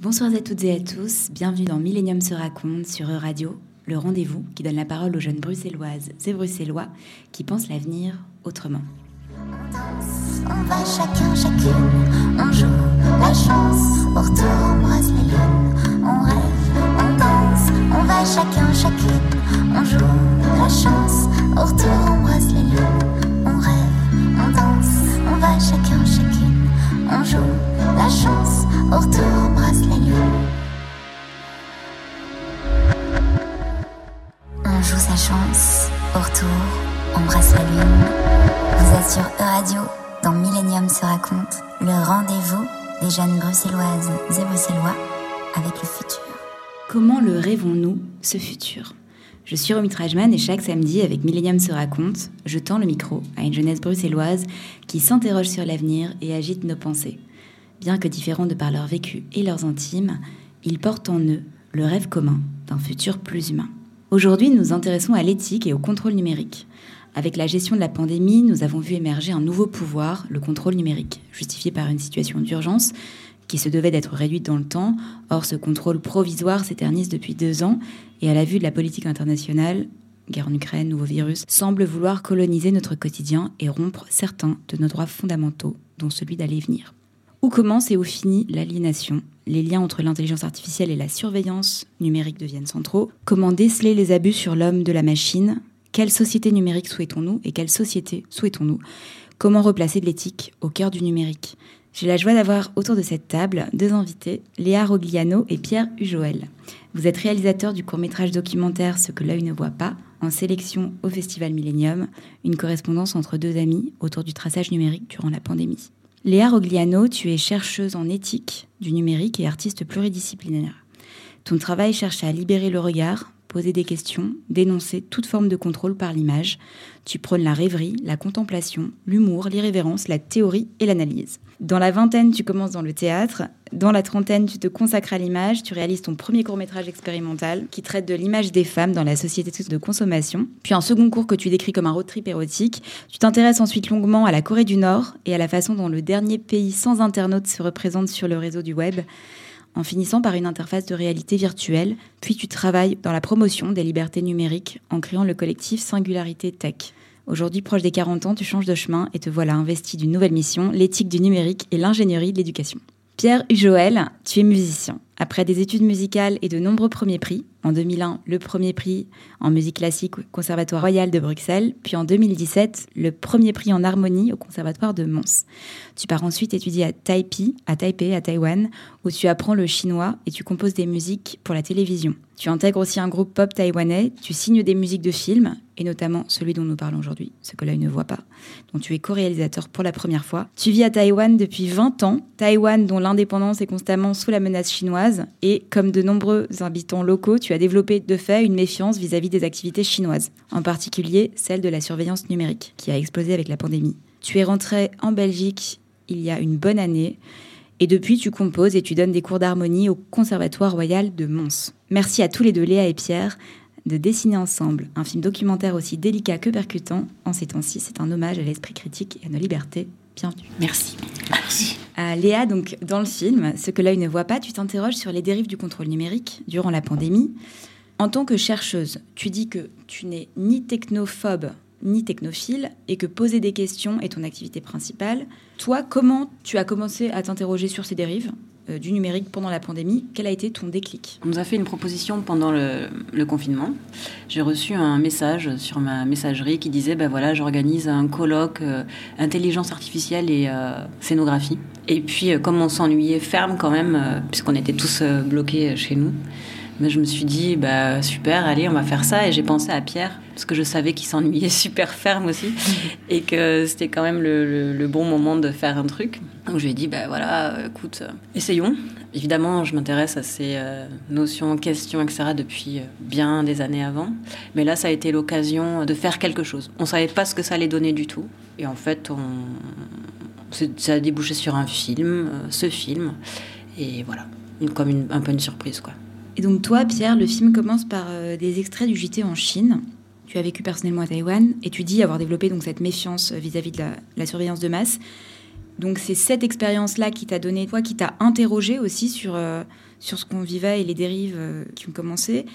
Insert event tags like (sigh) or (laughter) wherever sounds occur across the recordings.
Bonsoir à toutes et à tous, bienvenue dans Millennium se raconte sur E-Radio, le rendez-vous qui donne la parole aux jeunes bruxelloises et bruxellois qui pensent l'avenir autrement. On va chacun, chacune, on joue la chance, au retour on embrasse la lune, on rêve, on danse, on va chacun, chacune, on joue la chance, au retour on embrasse la lune, on rêve, on danse, on va chacun, chacune, on joue la chance, au retour embrasse la lune. On joue sa chance, au retour, embrasse la lune. Vous êtes sur E-Radio, dans Millennium se raconte, le rendez-vous des jeunes bruxelloises et bruxellois avec le futur. Comment le rêvons-nous, ce futur? Je suis Romy Trajman et chaque samedi, avec Millennium se raconte, je tends le micro à une jeunesse bruxelloise qui s'interroge sur l'avenir et agite nos pensées. Bien que différents de par leur vécu et leurs intimes, ils portent en eux le rêve commun d'un futur plus humain. Aujourd'hui, nous nous intéressons à l'éthique et au contrôle numérique. Avec la gestion de la pandémie, nous avons vu émerger un nouveau pouvoir, le contrôle numérique, justifié par une situation d'urgence qui se devait d'être réduite dans le temps. Or, ce contrôle provisoire s'éternise depuis deux ans et à la vue de la politique internationale, guerre en Ukraine, nouveau virus, semble vouloir coloniser notre quotidien et rompre certains de nos droits fondamentaux, dont celui d'aller venir. Où commence et où finit l'aliénation? Les liens entre l'intelligence artificielle et la surveillance numérique deviennent centraux. Comment déceler les abus sur l'homme de la machine? Quelle société numérique souhaitons-nous et quelle société souhaitons-nous? Comment replacer de l'éthique au cœur du numérique? J'ai la joie d'avoir autour de cette table deux invités, Léa Rogliano et Pierre Ujoel. Vous êtes réalisateur du court-métrage documentaire Ce que l'œil ne voit pas, en sélection au Festival Millennium, une correspondance entre deux amis autour du traçage numérique durant la pandémie. Léa Rogliano, tu es chercheuse en éthique du numérique et artiste pluridisciplinaire. Ton travail cherche à libérer le regard, poser des questions, dénoncer toute forme de contrôle par l'image. Tu prônes la rêverie, la contemplation, l'humour, l'irrévérence, la théorie et l'analyse. Dans la vingtaine, tu commences dans le théâtre. Dans la trentaine, tu te consacres à l'image. Tu réalises ton premier court-métrage expérimental qui traite de l'image des femmes dans la société de consommation. Puis un second cours que tu décris comme un road trip érotique. Tu t'intéresses ensuite longuement à la Corée du Nord et à la façon dont le dernier pays sans internautes se représente sur le réseau du web en finissant par une interface de réalité virtuelle, puis tu travailles dans la promotion des libertés numériques en créant le collectif Singularité Tech. Aujourd'hui, proche des 40 ans, tu changes de chemin et te voilà investi d'une nouvelle mission, l'éthique du numérique et l'ingénierie de l'éducation. Pierre Joël, tu es musicien. Après des études musicales et de nombreux premiers prix, en 2001, le premier prix en musique classique au Conservatoire royal de Bruxelles, puis en 2017, le premier prix en harmonie au Conservatoire de Mons. Tu pars ensuite étudier à Taipei, à Taipei, à Taïwan, où tu apprends le chinois et tu composes des musiques pour la télévision. Tu intègres aussi un groupe pop taïwanais, tu signes des musiques de films, et notamment celui dont nous parlons aujourd'hui, ce que l'œil ne voit pas, dont tu es co-réalisateur pour la première fois. Tu vis à Taïwan depuis 20 ans, Taïwan dont l'indépendance est constamment sous la menace chinoise, et comme de nombreux habitants locaux, tu as développé de fait une méfiance vis-à-vis des activités chinoises, en particulier celle de la surveillance numérique, qui a explosé avec la pandémie. Tu es rentré en Belgique il y a une bonne année, et depuis, tu composes et tu donnes des cours d'harmonie au Conservatoire royal de Mons. Merci à tous les deux, Léa et Pierre, de dessiner ensemble un film documentaire aussi délicat que percutant. En ces temps-ci, c'est un hommage à l'esprit critique et à nos libertés. Bienvenue. Merci. Merci. Léa, donc dans le film, ce que l'œil ne voit pas, tu t'interroges sur les dérives du contrôle numérique durant la pandémie. En tant que chercheuse, tu dis que tu n'es ni technophobe ni technophile et que poser des questions est ton activité principale. Toi, comment tu as commencé à t'interroger sur ces dérives? Du numérique pendant la pandémie Quel a été ton déclic? On nous a fait une proposition pendant le, confinement. J'ai reçu un message sur ma messagerie qui disait ben voilà, j'organise un colloque euh, intelligence artificielle et euh, scénographie. Et puis, euh, comme on s'ennuyait ferme quand même, euh, puisqu'on était tous euh, bloqués chez nous, mais je me suis dit, bah, super, allez, on va faire ça. Et j'ai pensé à Pierre, parce que je savais qu'il s'ennuyait (laughs) super ferme aussi, et que c'était quand même le, bon moment de faire un truc. Donc je lui ai dit, bah voilà, écoute, euh, essayons. Évidemment, je m'intéresse à ces euh, notions, questions, etc. depuis euh, bien des années avant. Mais là, ça a été l'occasion de faire quelque chose. On savait pas ce que ça allait donner du tout. Et en fait, ça a débouché sur un film, ce film. Et voilà, comme un peu une surprise, quoi. Et donc toi, Pierre, le film commence par euh, des extraits du JT en Chine. Tu as vécu personnellement à Taïwan et tu dis avoir développé donc cette méfiance euh, vis-à-vis de la, la surveillance de masse. Donc c'est cette expérience-là qui t'a donné, toi, qui t'a interrogé aussi sur, euh, sur ce qu'on vivait et les dérives qui ont commencé.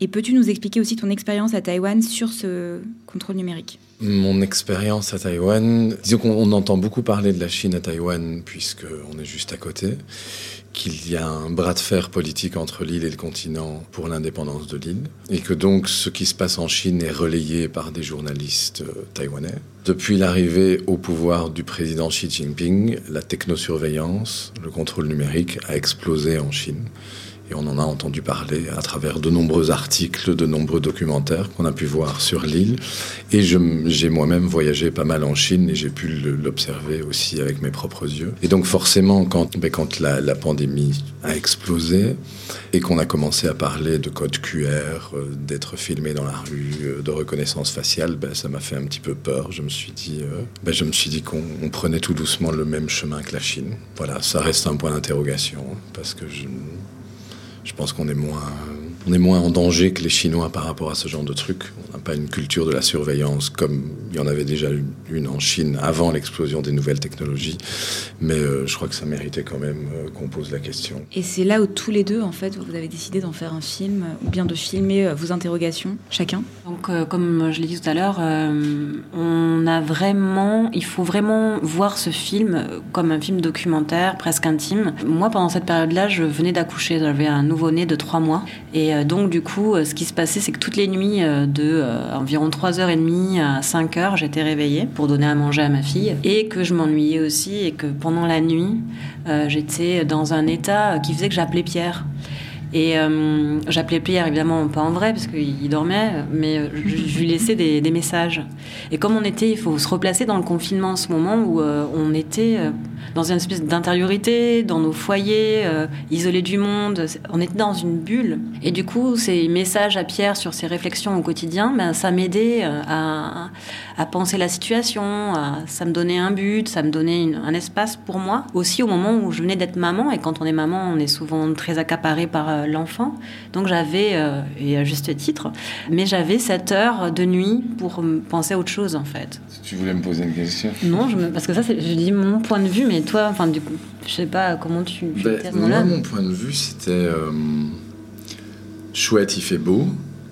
Et peux-tu nous expliquer aussi ton expérience à Taïwan sur ce contrôle numérique? Mon expérience à Taïwan, disons qu'on entend beaucoup parler de la Chine à Taïwan puisqu'on est juste à côté qu'il y a un bras de fer politique entre l'île et le continent pour l'indépendance de l'île, et que donc ce qui se passe en Chine est relayé par des journalistes euh, taïwanais. Depuis l'arrivée au pouvoir du président Xi Jinping, la technosurveillance, le contrôle numérique a explosé en Chine. On en a entendu parler à travers de nombreux articles, de nombreux documentaires qu'on a pu voir sur l'île. Et j'ai moi-même voyagé pas mal en Chine et j'ai pu l'observer aussi avec mes propres yeux. Et donc forcément, quand, ben, la, pandémie a explosé et qu'on a commencé à parler de code QR, euh, d'être filmé dans la rue, euh, de reconnaissance faciale, ben, ça m'a fait un petit peu peur. Je me suis dit, euh, ben, je me suis dit qu'on prenait tout doucement le même chemin que la Chine. Voilà, ça reste un point d'interrogation parce que je je pense qu'on est moins, on est moins en danger que les Chinois par rapport à ce genre de trucs. On n'a pas une culture de la surveillance comme il y en avait déjà une en Chine avant l'explosion des nouvelles technologies. Mais euh, je crois que ça méritait quand même euh, qu'on pose la question. Et c'est là où tous les deux, en fait, vous avez décidé d'en faire un film, ou bien de filmer euh, vos interrogations, chacun? Donc, comme je l'ai dit tout à l'heure, on a vraiment, il faut vraiment voir ce film comme un film documentaire, presque intime. Moi, pendant cette période-là, je venais d'accoucher, j'avais un nouveau-né de trois mois. Et donc, du coup, ce qui se passait, c'est que toutes les nuits de environ 3h30 à 5h, j'étais réveillée pour donner à manger à ma fille. Et que je m'ennuyais aussi et que pendant la nuit, euh, j'étais dans un état qui faisait que j'appelais Pierre. Et euh, j'appelais Pierre, évidemment, pas en vrai, parce qu'il dormait, mais je, lui laissais des, messages. Et comme on était, il faut se replacer dans le confinement en ce moment où euh, on était dans une espèce d'intériorité, dans nos foyers, isolés du monde. On était dans une bulle. Et du coup, ces messages à Pierre sur ses réflexions au quotidien, ben, ça m'aidait à, à, penser la situation, ça me donnait un but, ça me donnait un espace pour moi. Aussi au moment où je venais d'être maman, et quand on est maman, on est souvent très accaparé par euh, l'enfant. Donc j'avais, euh, et à juste titre, mais j'avais cette heure de nuit pour penser à autre chose en fait. Tu voulais me poser une question Non, je parce que ça, je dis mon point de vue, mais toi, enfin, du coup, je sais pas comment tu. Ben, moi, mon point de vue, c'était euh, chouette, il fait beau.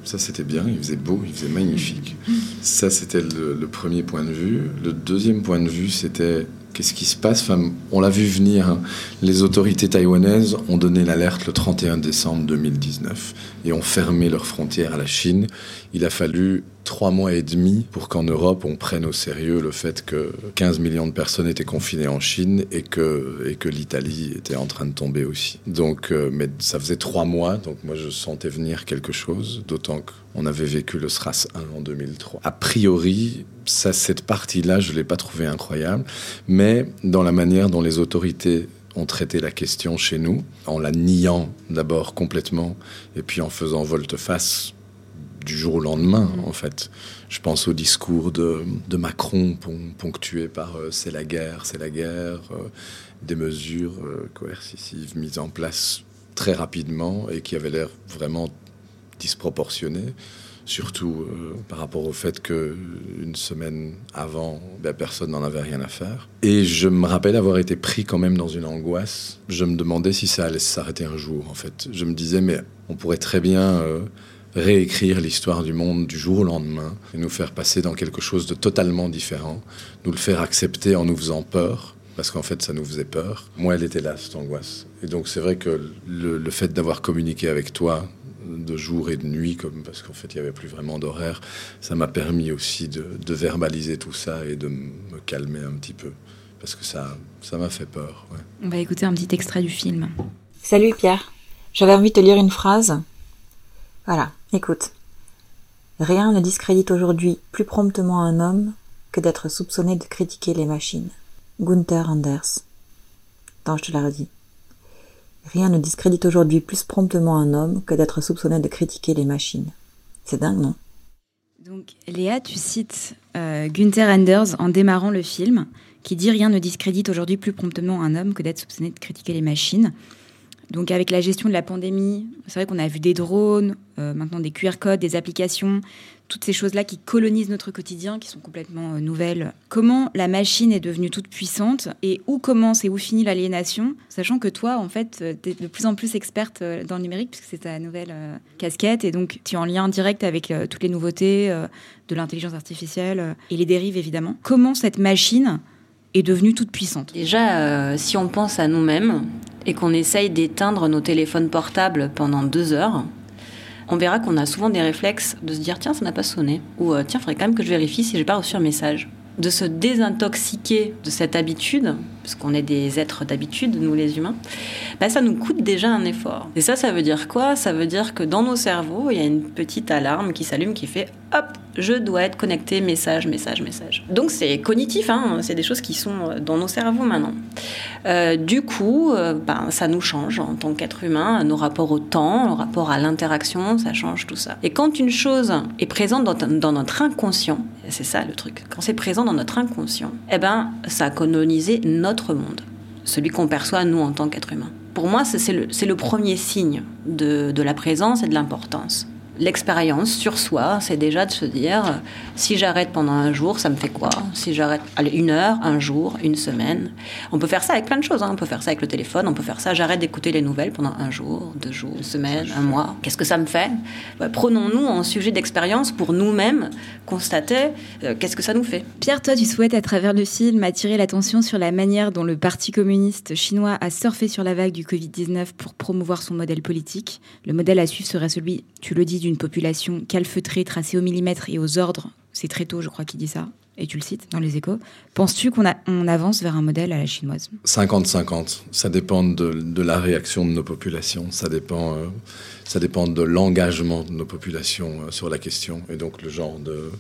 Ça, c'était bien, il faisait beau, il faisait magnifique. Ça, c'était le, le, premier point de vue. Le deuxième point de vue, c'était Qu'est-ce qui se passe? On l'a vu venir. Hein. Les autorités taïwanaises ont donné l'alerte le 31 décembre 2019 et ont fermé leurs frontières à la Chine. Il a fallu trois mois et demi pour qu'en Europe on prenne au sérieux le fait que 15 millions de personnes étaient confinées en Chine et que, et que l'Italie était en train de tomber aussi. Donc, euh, mais ça faisait trois mois, donc moi je sentais venir quelque chose, d'autant qu'on avait vécu le SRAS 1 en 2003. A priori, ça, cette partie-là, je ne l'ai pas trouvé incroyable, mais dans la manière dont les autorités ont traité la question chez nous, en la niant d'abord complètement, et puis en faisant volte-face du jour au lendemain, mm. en fait. Je pense au discours de, Macron, ponctué par euh, c'est la guerre, c'est la guerre, euh, des mesures euh, coercitives mises en place très rapidement et qui avaient l'air vraiment disproportionnées surtout par rapport au fait que une semaine avant, ben, personne n'en avait rien à faire. Et je me rappelle avoir été pris quand même dans une angoisse. Je me demandais si ça allait s'arrêter un jour, en fait. Je me disais, mais on pourrait très bien réécrire l'histoire du monde du jour au lendemain et nous faire passer dans quelque chose de totalement différent, nous le faire accepter en nous faisant peur, parce qu'en fait ça nous faisait peur. Moi, elle était là, cette angoisse. Et donc c'est vrai que le, fait d'avoir communiqué avec toi de jour et de nuit, comme parce qu'en fait il n'y avait plus vraiment d'horaire, ça m'a permis aussi de, verbaliser tout ça et de me calmer un petit peu, parce que ça ça m'a fait peur. On va écouter un petit extrait du film. Salut Pierre, j'avais envie de te lire une phrase. Voilà, Écoute, rien ne discrédite aujourd'hui plus promptement un homme que d'être soupçonné de critiquer les machines. Gunther Anders. Attends, je te la redis. Rien ne discrédite aujourd'hui plus promptement un homme que d'être soupçonné de critiquer les machines. C'est dingue, non? Donc, Léa, tu cites euh, Gunther Anders en démarrant le film, qui dit Rien ne discrédite aujourd'hui plus promptement un homme que d'être soupçonné de critiquer les machines. Donc avec la gestion de la pandémie, c'est vrai qu'on a vu des drones, euh, maintenant des QR codes, des applications, toutes ces choses-là qui colonisent notre quotidien, qui sont complètement euh, nouvelles. Comment la machine est devenue toute puissante et où commence et où finit l'aliénation, sachant que toi, en fait, tu es de plus en plus experte dans le numérique, puisque c'est ta nouvelle casquette, et donc tu es en lien direct avec toutes les nouveautés de l'intelligence artificielle et les dérives, évidemment. Comment cette machine est devenue toute puissante? Déjà, euh, si on pense à nous-mêmes et qu'on essaye d'éteindre nos téléphones portables pendant deux heures, on verra qu'on a souvent des réflexes de se dire tiens, ça n'a pas sonné, ou euh, tiens, il faudrait quand même que je vérifie si j'ai pas reçu un message. De se désintoxiquer de cette habitude, parce qu'on est des êtres d'habitude, nous les humains, bah, ça nous coûte déjà un effort. Et ça, ça veut dire quoi? Ça veut dire que dans nos cerveaux, il y a une petite alarme qui s'allume qui fait hop, je dois être connecté, message, message, message. Donc c'est cognitif, hein, c'est des choses qui sont dans nos cerveaux maintenant. Euh, du coup, euh, ben, ça nous change en tant qu'être humain, nos rapports au temps, nos rapports à l'interaction, ça change tout ça. Et quand une chose est présente dans, dans notre inconscient, c'est ça le truc, quand c'est présent dans notre inconscient, eh ben, ça a colonisé notre monde, celui qu'on perçoit nous en tant qu'être humain. Pour moi, c'est le, premier signe de la présence et de l'importance l'expérience sur soi, c'est déjà de se dire si j'arrête pendant un jour, ça me fait quoi? Si j'arrête allez, une heure, un jour, une semaine. On peut faire ça avec plein de choses. Hein. On peut faire ça avec le téléphone, on peut faire ça. J'arrête d'écouter les nouvelles pendant un jour, deux jours, une semaine, un mois. Qu'est-ce que ça me fait? Prenons-nous en sujet d'expérience pour nous-mêmes constater euh, qu'est-ce que ça nous fait. Pierre, toi, tu souhaites à travers le film attirer l'attention sur la manière dont le Parti communiste chinois a surfé sur la vague du Covid-19 pour promouvoir son modèle politique. Le modèle à suivre serait celui, tu le dis, du une population calfeutrée, tracée au millimètre et aux ordres, c'est très tôt, je crois, qu'il dit ça, et tu le cites dans les échos. Penses-tu qu'on on avance vers un modèle à la chinoise? 50-50. Ça dépend de, la réaction de nos populations. Ça dépend, euh, ça dépend de l'engagement de nos populations euh, sur la question. Et donc le genre de,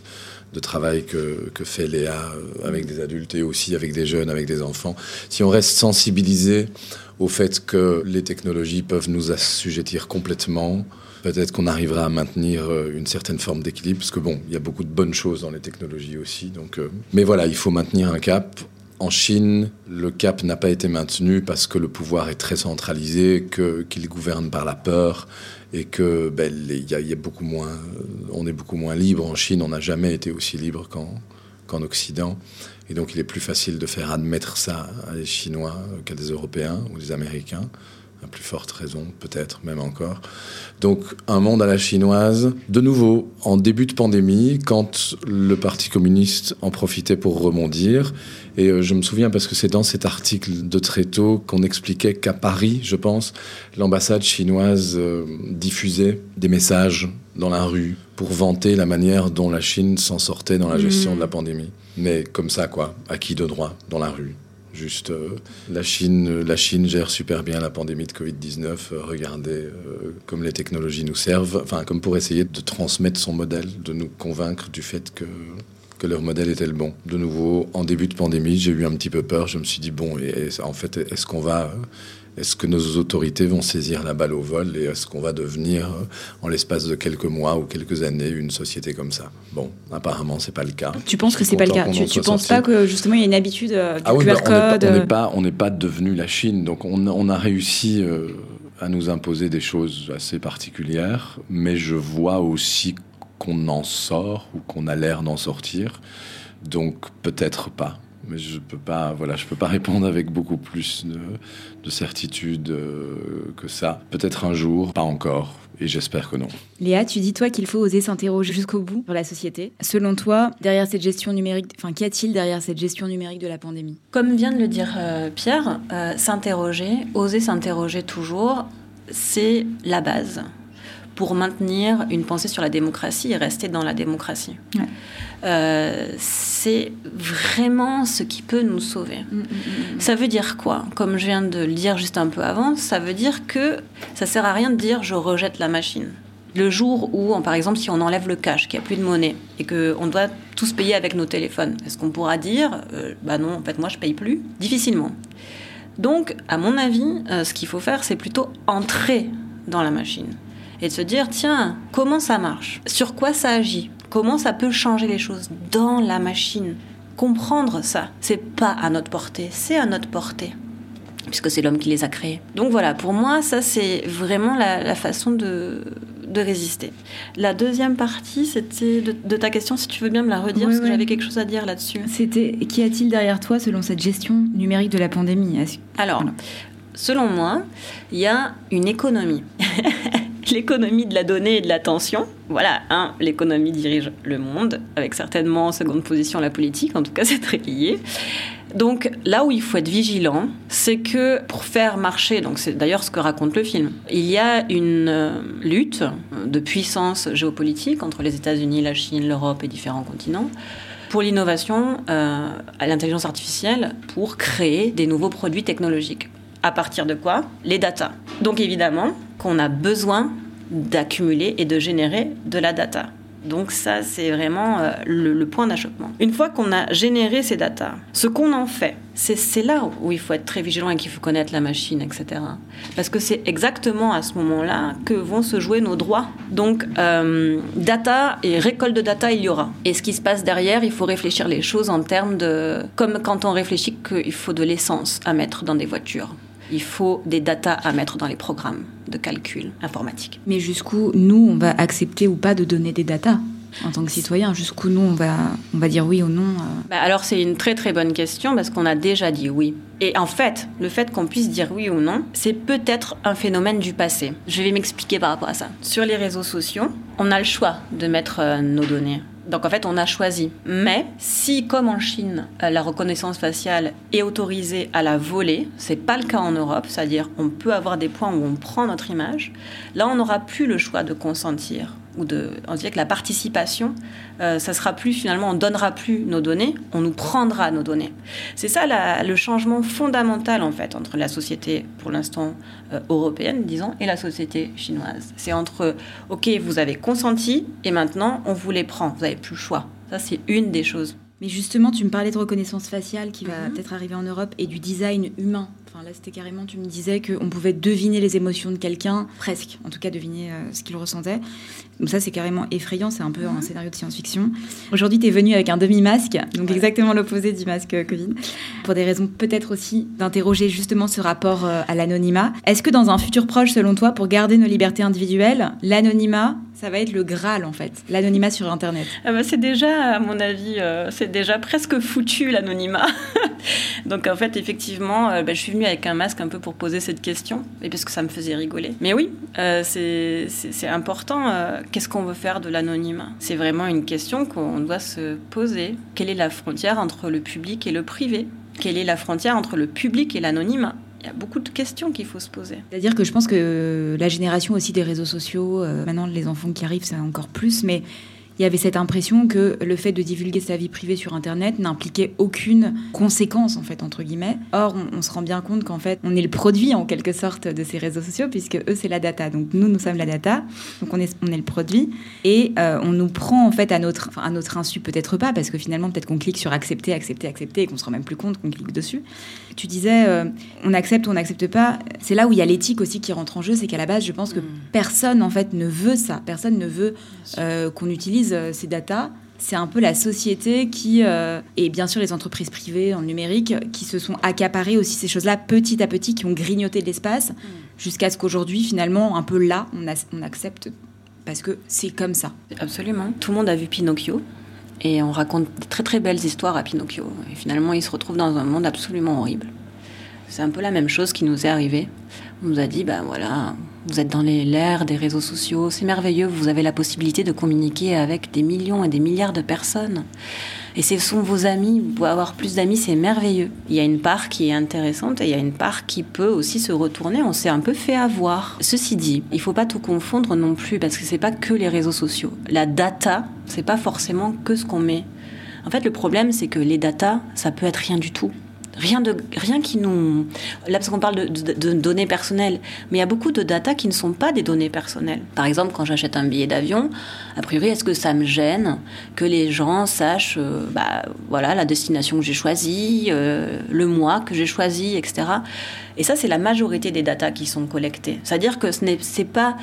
de travail que, que, fait Léa euh, avec des adultes et aussi avec des jeunes, avec des enfants. Si on reste sensibilisé au fait que les technologies peuvent nous assujettir complètement, Peut-être qu'on arrivera à maintenir euh, une certaine forme d'équilibre, parce que bon, il y a beaucoup de bonnes choses dans les technologies aussi. Donc, euh, mais voilà, il faut maintenir un cap. En Chine, le cap n'a pas été maintenu parce que le pouvoir est très centralisé, qu'il gouverne par la peur et que ben, y, a, y a beaucoup moins, euh, on est beaucoup moins libre en Chine. On n'a jamais été aussi libre qu'en Occident. Et donc, il est plus facile de faire admettre ça à des Chinois qu'à des Européens ou des Américains à plus forte raison, peut-être même encore. Donc un monde à la chinoise, de nouveau, en début de pandémie, quand le Parti communiste en profitait pour rebondir. Et euh, je me souviens parce que c'est dans cet article de très tôt qu'on expliquait qu'à Paris, je pense, l'ambassade chinoise euh, diffusait des messages dans la rue pour vanter la manière dont la Chine s'en sortait dans la gestion mmh. de la pandémie. Mais comme ça, quoi, à qui de droit, dans la rue. Juste, euh, la, Chine, la Chine gère super bien la pandémie de Covid-19. Euh, regardez euh, comme les technologies nous servent, enfin, comme pour essayer de transmettre son modèle, de nous convaincre du fait que, leur modèle était le bon. De nouveau, en début de pandémie, j'ai eu un petit peu peur. Je me suis dit, bon, et, en fait, est-ce qu'on va est-ce que nos autorités vont saisir la balle au vol et est-ce qu'on va devenir, euh, en l'espace de quelques mois ou quelques années, une société comme ça? Bon, apparemment, c'est pas le cas. Tu penses que c'est pas le cas? Tu, tu penses pas que justement il y a une habitude euh, du ah oui, QR code On n'est pas, on n'est pas, devenu la Chine, donc on, a réussi euh, à nous imposer des choses assez particulières, mais je vois aussi qu'on en sort ou qu'on a l'air d'en sortir, donc peut-être pas mais je peux pas, voilà, je peux pas (laughs) répondre avec beaucoup plus de, certitude euh, que ça. Peut-être un jour, pas encore, et j'espère que non. Léa, tu dis toi qu'il faut oser s'interroger jusqu'au bout sur la société. Selon toi, derrière cette gestion numérique, enfin, qu'y a-t-il derrière cette gestion numérique de la pandémie? Comme vient de le dire euh, Pierre, euh, s'interroger, oser s'interroger toujours, c'est la base pour maintenir une pensée sur la démocratie et rester dans la démocratie. Euh, c'est vraiment ce qui peut nous sauver. Mm, mm, mm, ça veut dire quoi? Comme je viens de le dire juste un peu avant, ça veut dire que ça sert à rien de dire je rejette la machine. Le jour où, par exemple, si on enlève le cash, qu'il n'y a plus de monnaie et qu'on doit tous payer avec nos téléphones, est-ce qu'on pourra dire euh, bah non, en fait, moi je paye plus? Difficilement. Donc, à mon avis, euh, ce qu'il faut faire, c'est plutôt entrer dans la machine et de se dire tiens, comment ça marche? Sur quoi ça agit? Comment ça peut changer les choses dans la machine? Comprendre ça, c'est pas à notre portée, c'est à notre portée. puisque c'est l'homme qui les a créés. Donc voilà, pour moi, ça c'est vraiment la, façon de, de, résister. La deuxième partie, c'était de, ta question, si tu veux bien me la redire, parce que j'avais quelque chose à dire là-dessus. C'était qu'y a-t-il derrière toi selon cette gestion numérique de la pandémie? Alors, selon moi, il y a une économie. (laughs) (laughs) l'économie de la donnée et de l'attention. Voilà, hein, l'économie dirige le monde, avec certainement en seconde position la politique, en tout cas (laughs) c'est très lié. Donc là où il faut être vigilant, c'est que pour faire marcher, donc c'est d'ailleurs ce que raconte le film, il y a une euh, lutte de puissance géopolitique entre les États-Unis, la Chine, l'Europe et différents continents pour l'innovation euh, à l'intelligence artificielle pour créer des nouveaux produits technologiques. À partir de quoi Les data. Donc évidemment qu'on a besoin d'accumuler et de générer de la data. Donc ça, c'est vraiment euh, le, point d'achoppement. Une fois qu'on a généré ces datas, ce qu'on en fait, c'est là où il faut être très vigilant et qu'il faut connaître la machine, etc. Parce que c'est exactement à ce moment-là que vont se jouer nos droits. Donc, euh, data et récolte de data, il y aura. Et ce qui se passe derrière, il faut réfléchir les choses en termes de... Comme quand on réfléchit qu'il faut de l'essence à mettre dans des voitures il faut des datas à mettre dans les programmes de calcul informatique. Mais jusqu'où nous, on va accepter ou pas de donner des datas en tant que citoyen? Jusqu'où nous, on va, on va dire oui ou non euh bah, Alors, c'est une très très bonne question parce qu'on a déjà dit oui. Et en fait, le fait qu'on puisse dire oui ou non, c'est peut-être un phénomène du passé. Je vais m'expliquer par rapport à ça. Sur les réseaux sociaux, on a le choix de mettre euh, nos données. Donc en fait, on a choisi. Mais si, comme en Chine, euh, la reconnaissance faciale est autorisée à la voler, c'est pas le cas en Europe, c'est-à-dire on peut avoir des points où on prend notre image. Là, on n'aura plus le choix de consentir ou de, on dirait que la participation, euh, ça sera plus finalement, on donnera plus nos données, on nous prendra nos données. C'est ça le changement fondamental en fait entre la société, pour l'instant euh, européenne, disons, et la société chinoise. C'est entre, ok, vous avez consenti et maintenant on vous les prend, vous n'avez plus le choix. Ça c'est une des choses. Mais justement, tu me parlais de reconnaissance faciale qui va mhm. peut-être arriver en Europe et du design humain. Enfin, là, c'était carrément, tu me disais qu'on pouvait deviner les émotions de quelqu'un, presque, en tout cas deviner euh, ce qu'il ressentait. Donc ça, c'est carrément effrayant, c'est un peu un scénario de science-fiction. Aujourd'hui, tu es venu avec un demi-masque, donc exactement l'opposé du masque euh, Covid, pour des raisons peut-être aussi d'interroger justement ce rapport euh, à l'anonymat. Est-ce que dans un futur proche, selon toi, pour garder nos libertés individuelles, l'anonymat ça va être le Graal en fait, l'anonymat sur Internet. Ah bah, c'est déjà, à mon avis, euh, c'est déjà presque foutu l'anonymat. (laughs) Donc en fait, effectivement, bah, je suis venue avec un masque un peu pour poser cette question, et parce que ça me faisait rigoler. Mais oui, euh, c'est important. Qu'est-ce qu'on veut faire de l'anonymat? C'est vraiment une question qu'on doit se poser. Quelle est la frontière entre le public et le privé? Quelle est la frontière entre le public et l'anonymat? Il y a beaucoup de questions qu'il faut se poser. C'est-à-dire que je pense que la génération aussi des réseaux sociaux, euh, maintenant les enfants qui arrivent, c'est encore plus, mais il y avait cette impression que le fait de divulguer sa vie privée sur Internet n'impliquait aucune conséquence, en fait, entre guillemets. Or, on, se rend bien compte qu'en fait, on est le produit, en quelque sorte, de ces réseaux sociaux, puisque eux, c'est la data. Donc, nous, nous sommes la data, donc on est, on est le produit, et euh, on nous prend, en fait, à notre, enfin, à notre insu, peut-être pas, parce que finalement, peut-être qu'on clique sur accepter, accepter, accepter, et qu'on se rend même plus compte qu'on clique dessus. Tu disais, euh, on accepte ou on n'accepte pas. C'est là où il y a l'éthique aussi qui rentre en jeu, c'est qu'à la base, je pense que mm. personne, en fait, ne veut ça. Personne ne veut euh, qu'on utilise euh, ces datas, c'est un peu la société qui, euh, et bien sûr les entreprises privées en numérique, qui se sont accaparées aussi ces choses-là petit à petit, qui ont grignoté l'espace, mm. jusqu'à ce qu'aujourd'hui, finalement, un peu là, on, on accepte parce que c'est comme ça. Absolument. Tout le monde a vu Pinocchio. Et on raconte de très très belles histoires à Pinocchio. Et finalement, il se retrouve dans un monde absolument horrible. C'est un peu la même chose qui nous est arrivé. On nous a dit, ben voilà, vous êtes dans l'ère des réseaux sociaux, c'est merveilleux, vous avez la possibilité de communiquer avec des millions et des milliards de personnes. Et ce sont vos amis, vous pouvez avoir plus d'amis, c'est merveilleux. Il y a une part qui est intéressante et il y a une part qui peut aussi se retourner, on s'est un peu fait avoir. Ceci dit, il faut pas tout confondre non plus parce que c'est pas que les réseaux sociaux. La data, c'est pas forcément que ce qu'on met. En fait, le problème, c'est que les data, ça peut être rien du tout. Rien, de, rien qui nous... Là, parce qu'on parle de, données personnelles, mais il y a beaucoup de data qui ne sont pas des données personnelles. Par exemple, quand j'achète un billet d'avion, a priori, est-ce que ça me gêne que les gens sachent euh, bah, voilà, la destination que j'ai choisie, euh, le mois que j'ai choisi, etc. Et ça, c'est la majorité des datas qui sont collectées. C'est-à-dire que ce n'est pas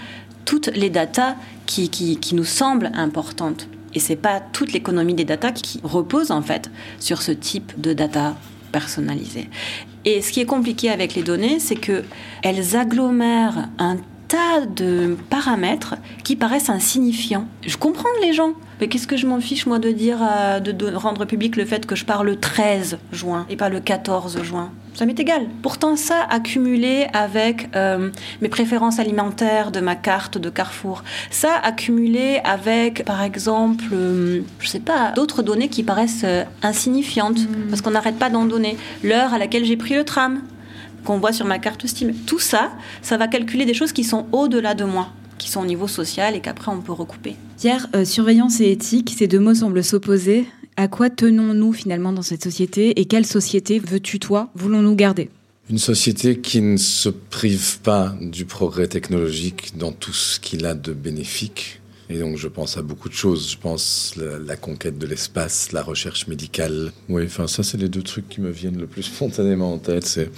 toutes les datas qui, qui, qui nous semblent importantes. Et c'est pas toute l'économie des datas qui repose en fait sur ce type de data personnalisé. Et ce qui est compliqué avec les données, c'est que elles agglomèrent un tas de paramètres qui paraissent insignifiants. Je comprends les gens. Mais qu'est-ce que je m'en fiche, moi, de dire, euh, de, de rendre public le fait que je pars le 13 juin et pas le 14 juin? Ça m'est égal. Pourtant, ça, accumulé avec euh, mes préférences alimentaires de ma carte de Carrefour, ça, accumulé avec, par exemple, euh, je sais pas, d'autres données qui paraissent euh, insignifiantes, parce qu'on n'arrête pas d'en donner. L'heure à laquelle j'ai pris le tram, qu'on voit sur ma carte Steam. Tout ça, ça va calculer des choses qui sont au-delà de moi, qui sont au niveau social et qu'après on peut recouper. Pierre, euh, surveillance et éthique, ces deux mots semblent s'opposer. À quoi tenons-nous finalement dans cette société et quelle société veux-tu, toi, voulons-nous garder? Une société qui ne se prive pas du progrès technologique dans tout ce qu'il a de bénéfique. Et donc je pense à beaucoup de choses. Je pense la, la conquête de l'espace, la recherche médicale. Oui, enfin ça c'est les deux trucs qui me viennent le plus (laughs) spontanément en tête. C'est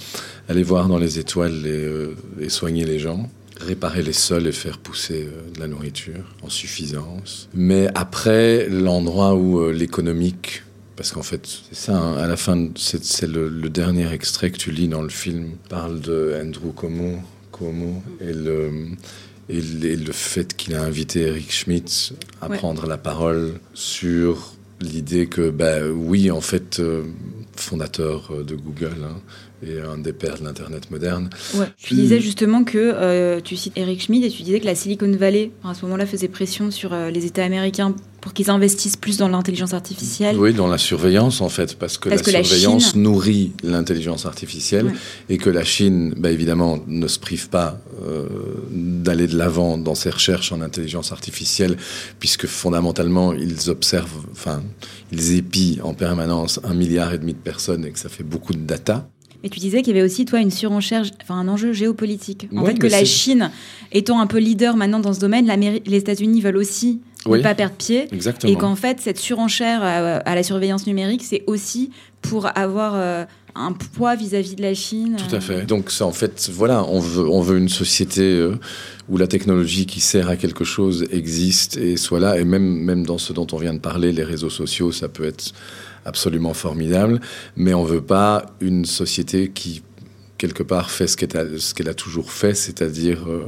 aller voir dans les étoiles et, euh, et soigner les gens réparer les sols et faire pousser euh, de la nourriture en suffisance. Mais après, l'endroit où euh, l'économique, parce qu'en fait, c'est ça, hein, à la fin, c'est le, le dernier extrait que tu lis dans le film, parle de Andrew Cuomo et le, et le, et le fait qu'il a invité Eric Schmidt à Ouais. prendre la parole sur l'idée que, bah, oui, en fait, euh, fondateur de Google hein, et un des pères de l'Internet moderne, Ouais. Tu disais justement que euh, tu cites Eric Schmidt et tu disais que la Silicon Valley, à ce moment-là, faisait pression sur euh, les États américains pour qu'ils investissent plus dans l'intelligence artificielle. Oui, dans la surveillance en fait, parce que Parce la que la surveillance Chine- nourrit l'intelligence artificielle Ouais. et que la Chine, bah, évidemment, ne se prive pas euh, d'aller de l'avant dans ses recherches en intelligence artificielle, puisque fondamentalement, ils observent, enfin, ils épient en permanence un milliard et demi de personnes et que ça fait beaucoup de data. Mais tu disais qu'il y avait aussi, toi, une surenchère, enfin un enjeu géopolitique. En Ouais, fait, que la Chine étant un peu leader maintenant dans ce domaine, les États-Unis veulent aussi Oui. ne pas perdre pied. Exactement. Et qu'en fait, cette surenchère à, à la surveillance numérique, c'est aussi pour avoir euh, un poids vis-à-vis de la Chine. Tout à fait. Donc, ça, en fait, voilà, on veut, on veut une société euh, où la technologie qui sert à quelque chose existe et soit là. Et même, même dans ce dont on vient de parler, les réseaux sociaux, ça peut être absolument formidable. Mais on veut pas une société qui, quelque part, fait ce qu'elle a, toujours fait, c'est-à-dire, euh,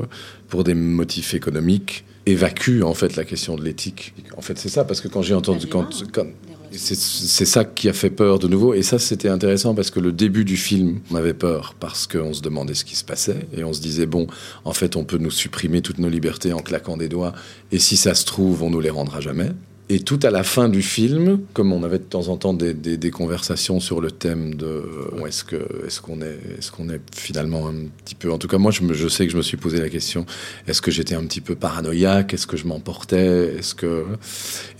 pour des motifs économiques, évacue, en fait, la question de l'éthique. En fait, c'est ça, parce que quand j'ai entendu... Quand, quand, c'est ça qui a fait peur de nouveau. Et ça, c'était intéressant parce que le début du film m'avait peur parce qu'on se demandait ce qui se passait et on se disait, bon, en fait, on peut nous supprimer toutes nos libertés en claquant des doigts et si ça se trouve, on nous les rendra jamais. Et tout à la fin du film, comme on avait de temps en temps des, conversations sur le thème de euh, est-ce qu'on est finalement un petit peu en tout cas moi je, je sais que je me suis posé la question est-ce que j'étais un petit peu paranoïaque? Est-ce que je m'emportais? Est-ce que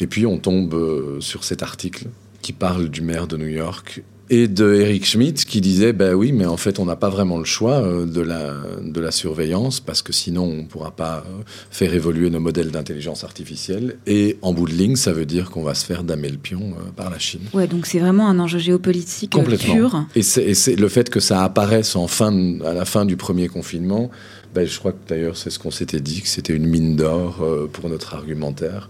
et puis on tombe euh, sur cet article qui parle du maire de New York et de Eric Schmidt qui disait bah oui mais en fait on n'a pas vraiment le choix euh, de la de la surveillance parce que sinon on pourra pas euh, faire évoluer nos modèles d'intelligence artificielle et en bout de ligne ça veut dire qu'on va se faire damer le pion euh, par la Chine. Ouais, donc c'est vraiment un enjeu géopolitique Complètement. pur. Et c'est le fait que ça apparaisse en fin à la fin du premier confinement, ben, je crois que d'ailleurs c'est ce qu'on s'était dit, que c'était une mine d'or pour notre argumentaire.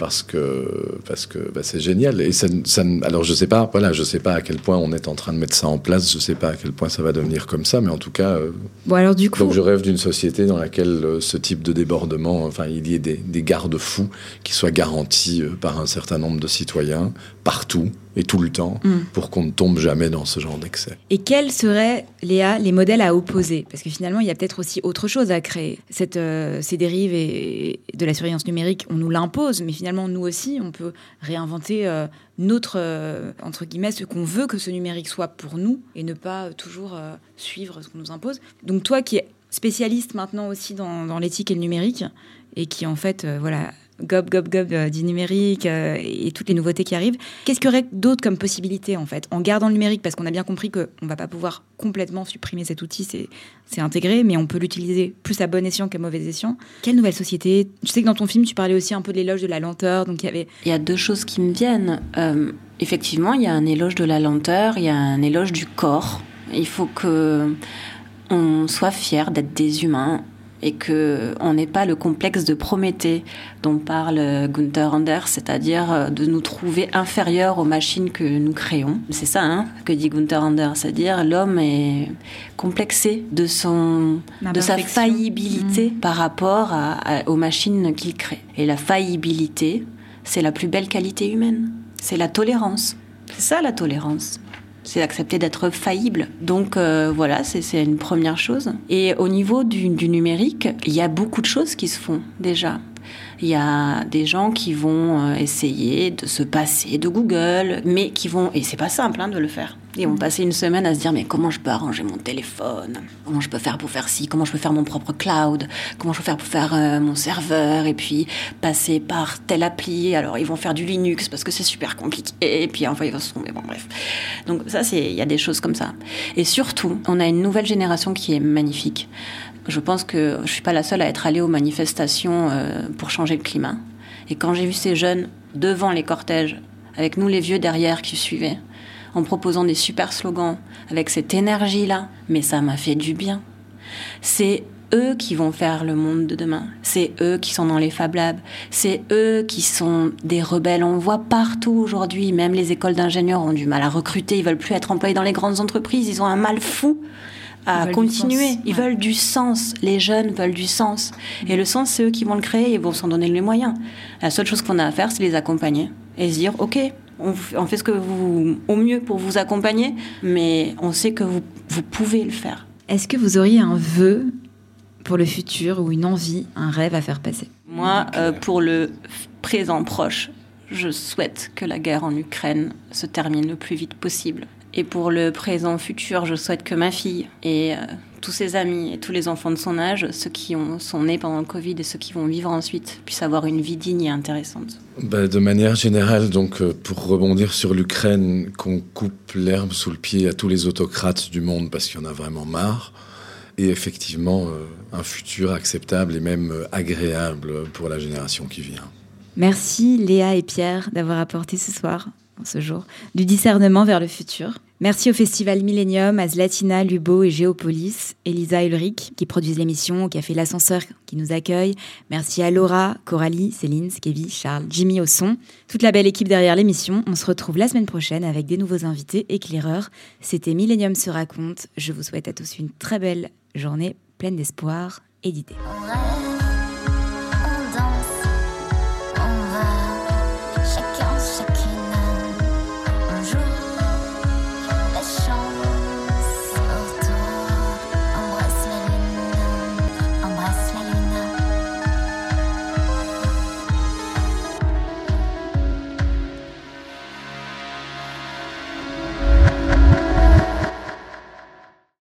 Parce que, parce que ben, c'est génial. Et ça, ça, alors je sais pas, voilà, je sais pas à quel point on est en train de mettre ça en place, je sais pas à quel point ça va devenir comme ça, mais en tout cas, euh, Bon, alors du coup, donc je rêve d'une société dans laquelle euh, ce type de débordement, enfin il y ait des, des garde-fous qui soient garantis euh, par un certain nombre de citoyens, partout et tout le temps, Mm. pour qu'on ne tombe jamais dans ce genre d'excès. Et quels seraient, Léa, les modèles à opposer? Parce que finalement, il y a peut-être aussi autre chose à créer. Cette, euh, ces dérives et, et de la surveillance numérique, on nous l'impose, mais finalement, nous aussi, on peut réinventer euh, notre, euh, entre guillemets, ce qu'on veut que ce numérique soit pour nous et ne pas toujours suivre ce qu'on nous impose. Donc toi qui es spécialiste maintenant aussi dans, dans l'éthique et le numérique, et qui en fait, voilà, gob, gob, gob euh, du numérique euh, et toutes les nouveautés qui arrivent. Qu'est-ce qu'il y aurait d'autre comme possibilité en fait En gardant le numérique, parce qu'on a bien compris qu'on ne va pas pouvoir complètement supprimer cet outil, c'est, intégré, mais on peut l'utiliser plus à bon escient qu'à mauvais escient. Quelle nouvelle société? Je sais que dans ton film, tu parlais aussi un peu de l'éloge de la lenteur, donc il y avait... Il y a deux choses qui me viennent. Euh, effectivement, il y a un éloge de la lenteur, il y a un éloge du corps. Il faut que on soit fier d'être des humains et que on n'ait pas le complexe de Prométhée dont parle Gunther Anders, c'est-à-dire euh, de nous trouver inférieurs aux machines que nous créons. C'est ça hein, que dit Gunther Anders, c'est-à-dire l'homme est complexé de son de sa faillibilité mmh. par rapport aux machines qu'il crée. Et la faillibilité, c'est la plus belle qualité humaine. C'est la tolérance. C'est ça la tolérance c'est accepter d'être faillible. Donc euh, voilà, c'est une première chose. Et au niveau du, numérique, il y a beaucoup de choses qui se font déjà. Il y a des gens qui vont euh, essayer de se passer de Google, mais qui vont, et c'est pas simple hein, de le faire, ils vont passer une semaine à se dire mais comment je peux arranger mon téléphone? Comment je peux faire pour faire ci? Comment je peux faire mon propre cloud? Comment je peux faire pour faire euh, mon serveur? Et puis passer par telle appli. Alors ils vont faire du Linux parce que c'est super compliqué. Et puis enfin ils vont se tomber. Bon bref. Donc ça c'est il y a des choses comme ça. Et surtout on a une nouvelle génération qui est magnifique. Je pense que je suis pas la seule à être allée aux manifestations euh, pour changer le climat. Et quand j'ai vu ces jeunes devant les cortèges avec nous les vieux derrière qui suivaient en proposant des super slogans avec cette énergie-là, mais ça m'a fait du bien. C'est eux qui vont faire le monde de demain. C'est eux qui sont dans les Fab Labs. C'est eux qui sont des rebelles. On voit partout aujourd'hui, même les écoles d'ingénieurs ont du mal à recruter. Ils veulent plus être employés dans les grandes entreprises. Ils ont un mal fou à continuer. Ils veulent du sens. Les jeunes veulent du sens. Et le sens, c'est eux qui vont le créer et vont s'en donner les moyens. La seule chose qu'on a à faire, c'est les accompagner et se dire, OK, on, fait ce que vous, au mieux pour vous accompagner, mais on sait que vous, pouvez le faire. Est-ce que vous auriez un vœu pour le futur ou une envie, un rêve à faire passer? Moi, euh, pour le présent proche, je souhaite que la guerre en Ukraine se termine le plus vite possible. Et pour le présent futur, je souhaite que ma fille et euh, tous ses amis et tous les enfants de son âge, ceux qui ont, sont nés pendant le Covid et ceux qui vont vivre ensuite, puissent avoir une vie digne et intéressante. Bah, de manière générale, donc, euh, pour rebondir sur l'Ukraine, qu'on coupe l'herbe sous le pied à tous les autocrates du monde parce qu'il y en a vraiment marre. Et effectivement, euh, un futur acceptable et même agréable pour la génération qui vient. Merci Léa et Pierre d'avoir apporté ce soir ce jour, du discernement vers le futur. Merci au Festival Millennium, à Zlatina, Lubo et Géopolis, Elisa Ulrich qui produisent l'émission, qui a fait l'ascenseur qui nous accueille. Merci à Laura, Coralie, Céline, Skevi, Charles, Jimmy au son. Toute la belle équipe derrière l'émission. On se retrouve la semaine prochaine avec des nouveaux invités éclaireurs. C'était Millennium se raconte. Je vous souhaite à tous une très belle journée pleine d'espoir et d'idées.